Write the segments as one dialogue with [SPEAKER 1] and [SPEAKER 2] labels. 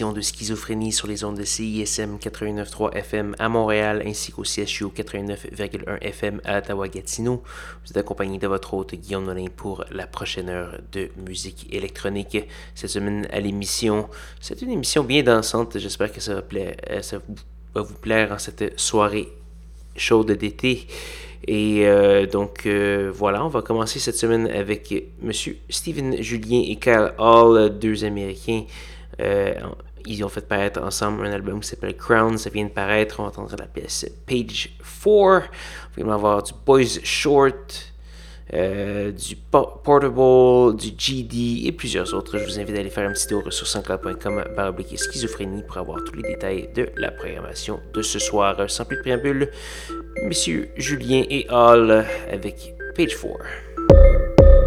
[SPEAKER 1] De Schizophrénie sur les ondes de CISM 89.3 FM à Montréal ainsi qu'au CHU 89.1 FM à Ottawa-Gatineau. Vous êtes accompagné de votre hôte Guillaume Nolin pour la prochaine heure de musique électronique. Cette semaine à l'émission, c'est une émission bien dansante. J'espère que ça va, euh, vous plaire en cette soirée chaude d'été. Et euh, donc euh, voilà, on va commencer cette semaine avec Monsieur Steven Julien et Kyle Hall, deux Américains. Ils ont fait paraître ensemble un album qui s'appelle Crown, ça vient de paraître. On va entendre la pièce Page 4. On va avoir du Boys Short, euh, du Portable, du GD et plusieurs autres. Je vous invite à aller faire un petit tour sur sanscloud.com baroblique schizophrénie pour avoir tous les détails de la programmation de ce soir. Sans plus de préambule, messieurs Julien et Hall avec Page 4.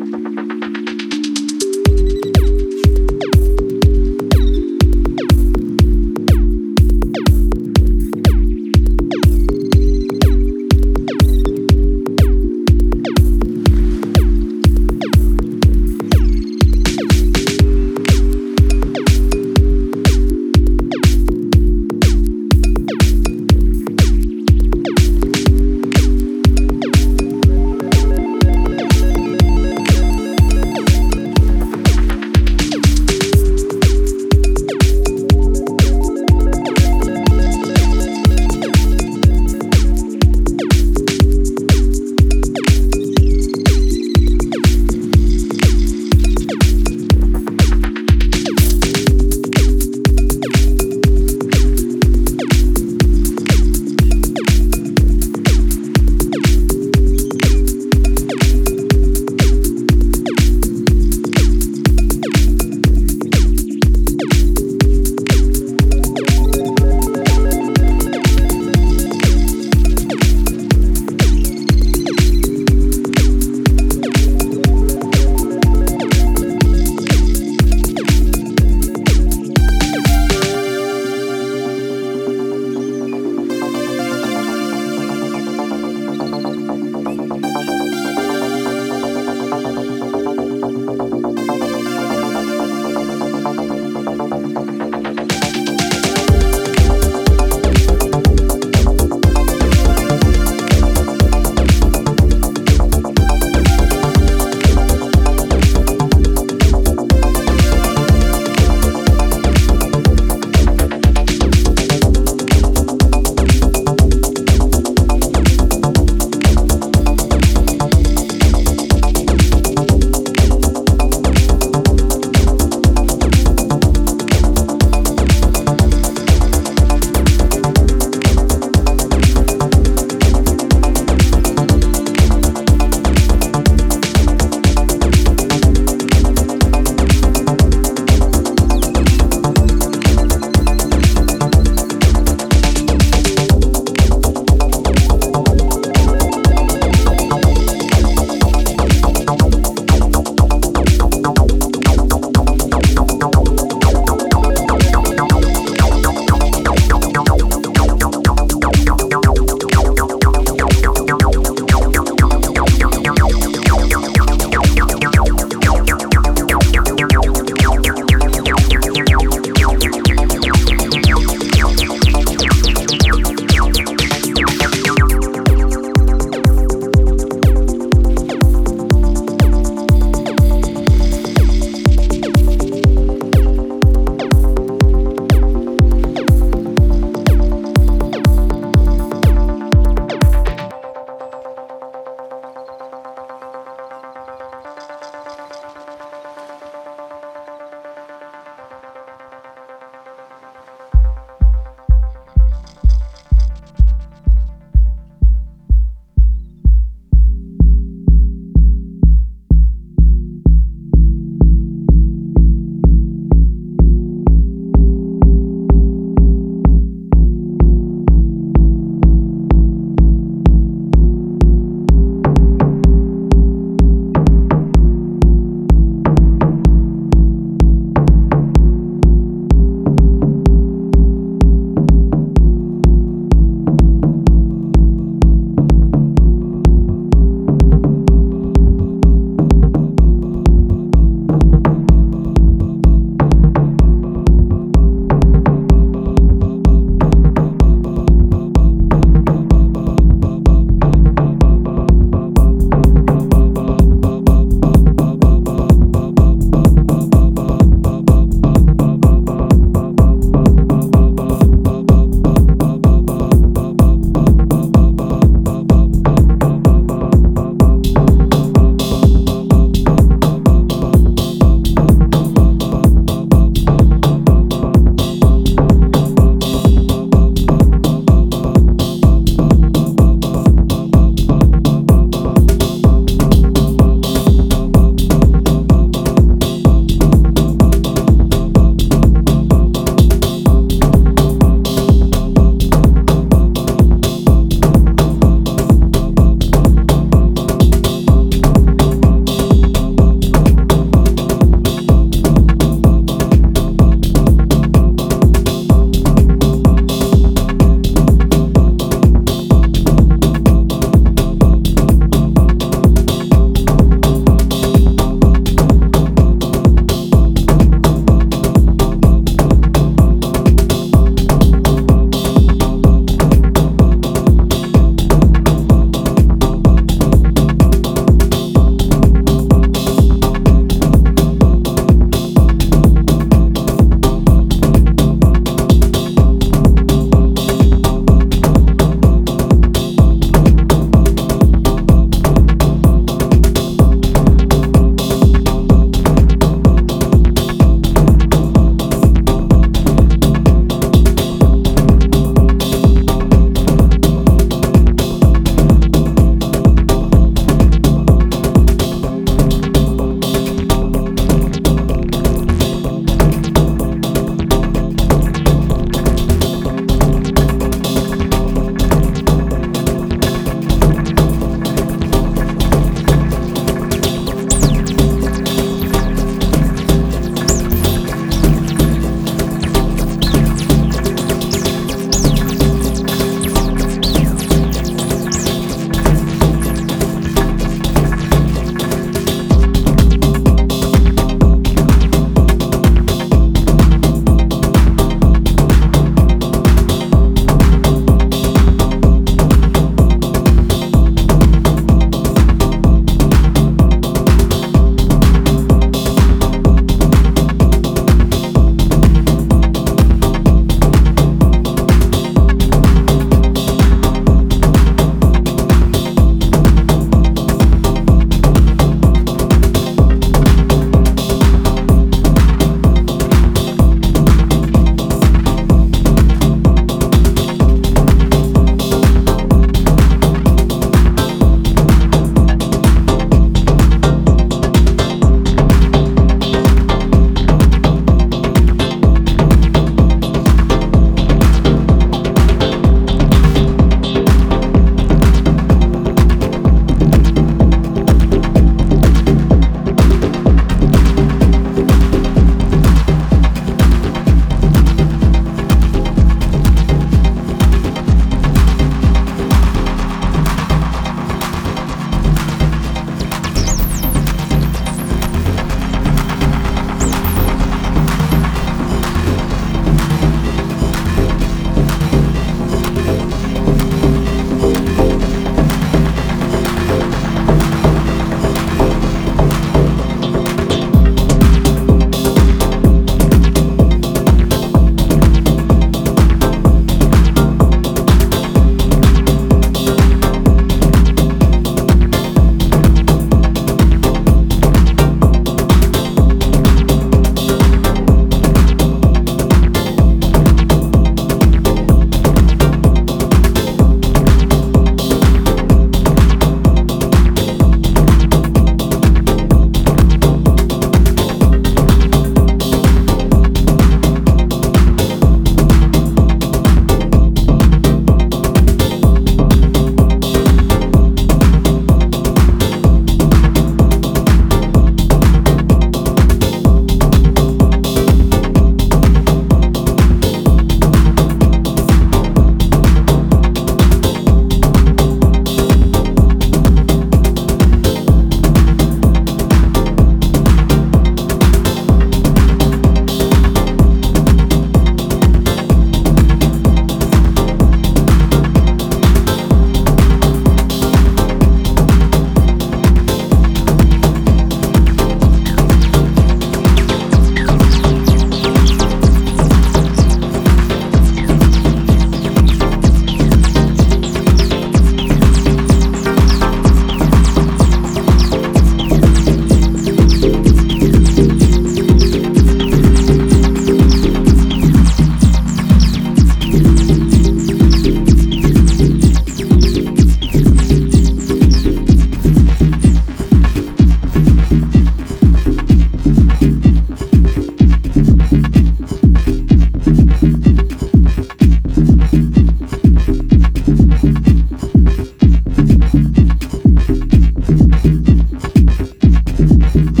[SPEAKER 1] Yeah.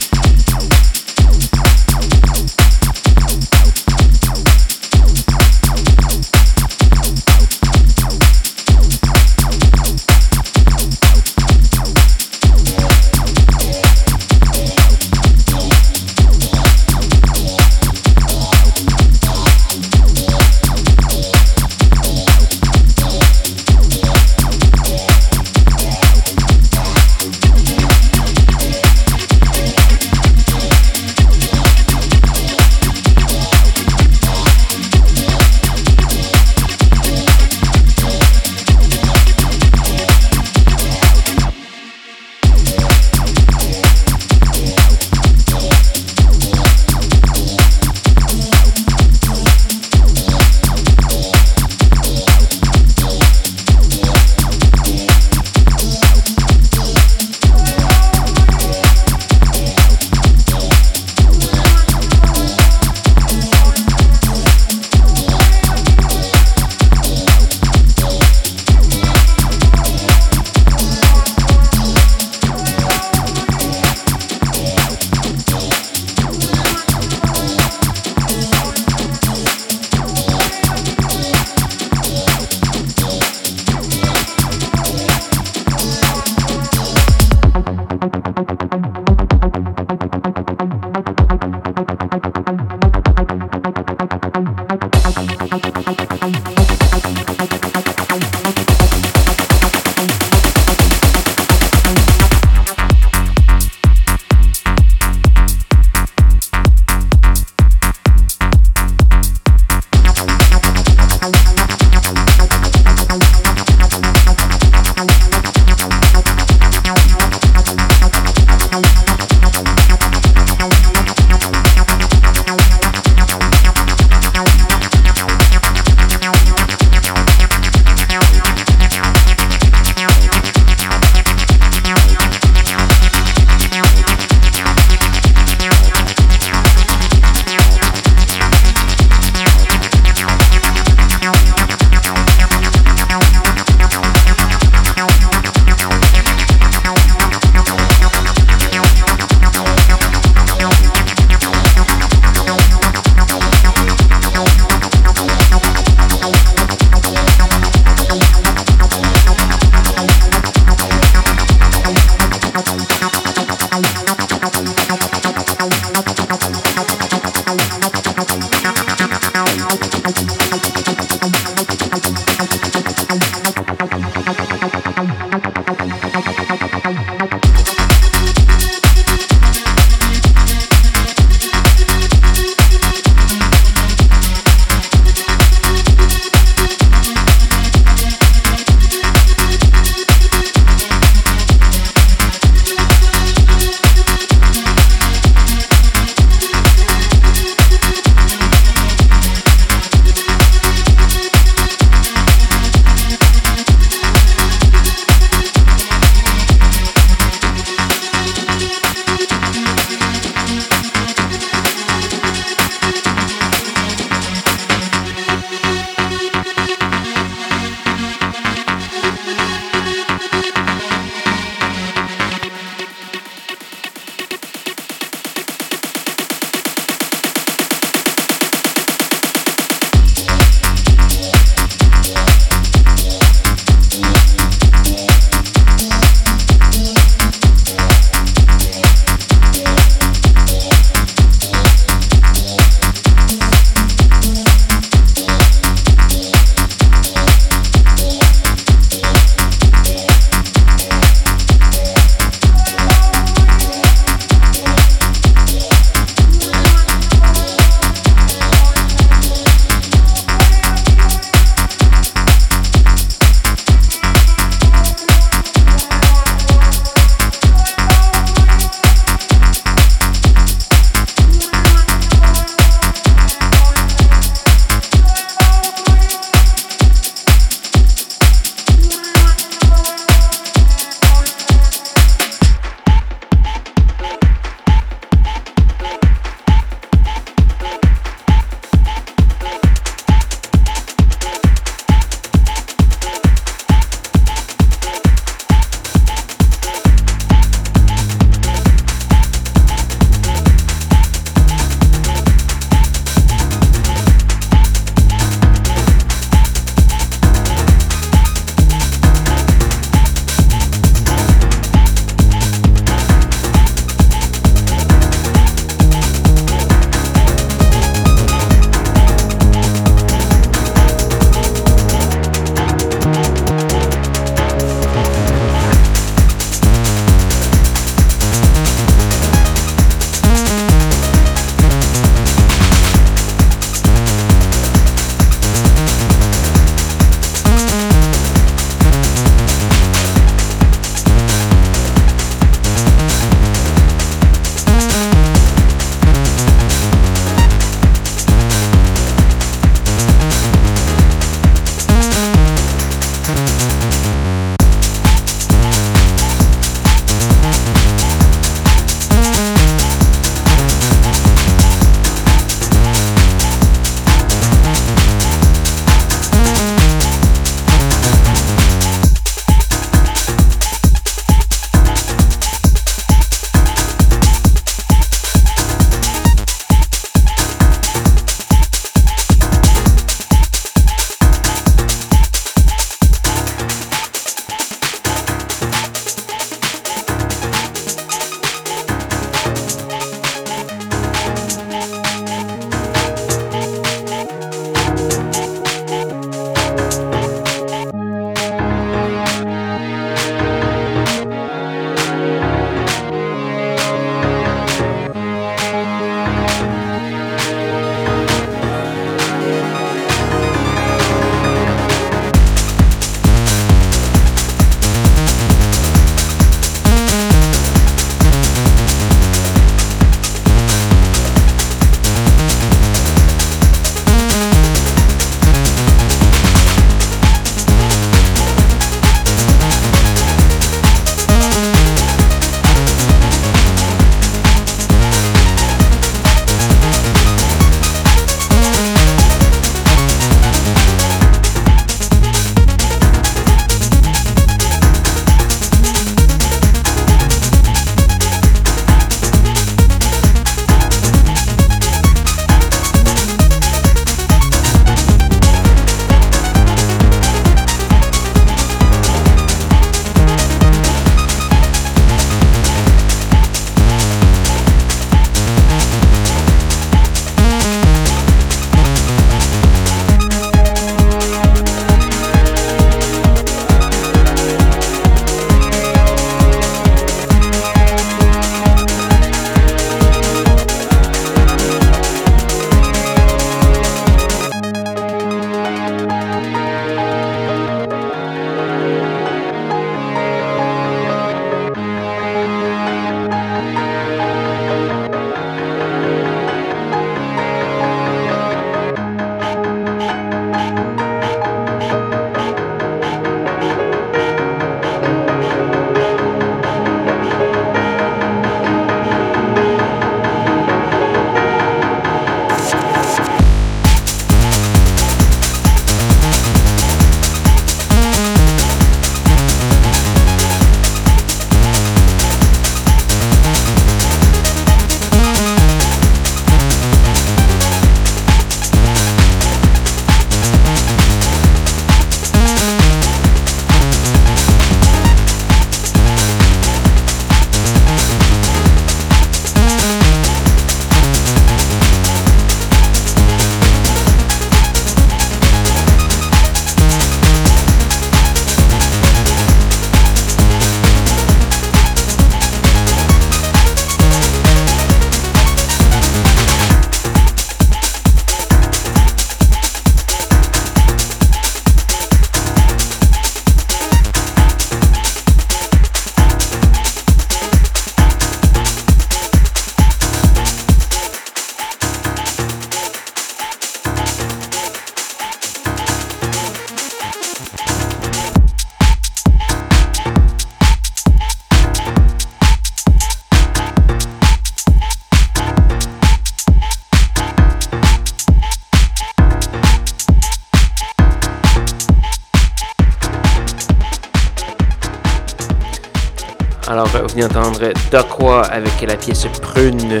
[SPEAKER 1] D'entendre Dakwa avec la pièce Prune,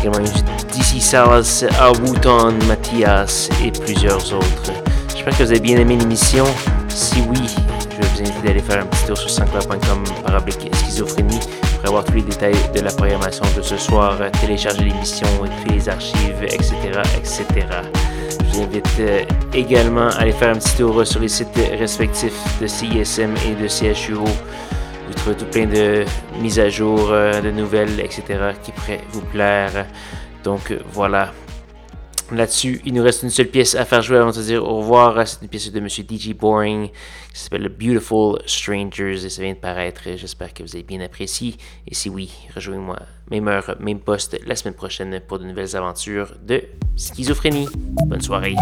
[SPEAKER 1] également DC Salas, Awuton, Mathias et plusieurs autres. J'espère que vous avez bien aimé l'émission. Si oui, je vais vous inviter d'aller faire un petit tour sur sanscloud.com par schizophrénie pour avoir tous les détails de la programmation de ce soir, télécharger l'émission, écouter les archives, etc., etc. Je vous invite euh, également à aller faire un petit tour sur les sites respectifs de CISM et de CHUO tout plein de mises à jour, euh, de nouvelles, etc. qui pourraient vous plaire. Donc voilà. Là-dessus, il nous reste une seule pièce à faire jouer avant de dire au revoir. C'est une pièce de Monsieur DJ Boring qui s'appelle Beautiful Strangers et ça vient de paraître. J'espère que vous avez bien apprécié. Et si oui, rejoignez-moi, même heure, même poste, la semaine prochaine pour de nouvelles aventures de schizophrénie. Bonne soirée.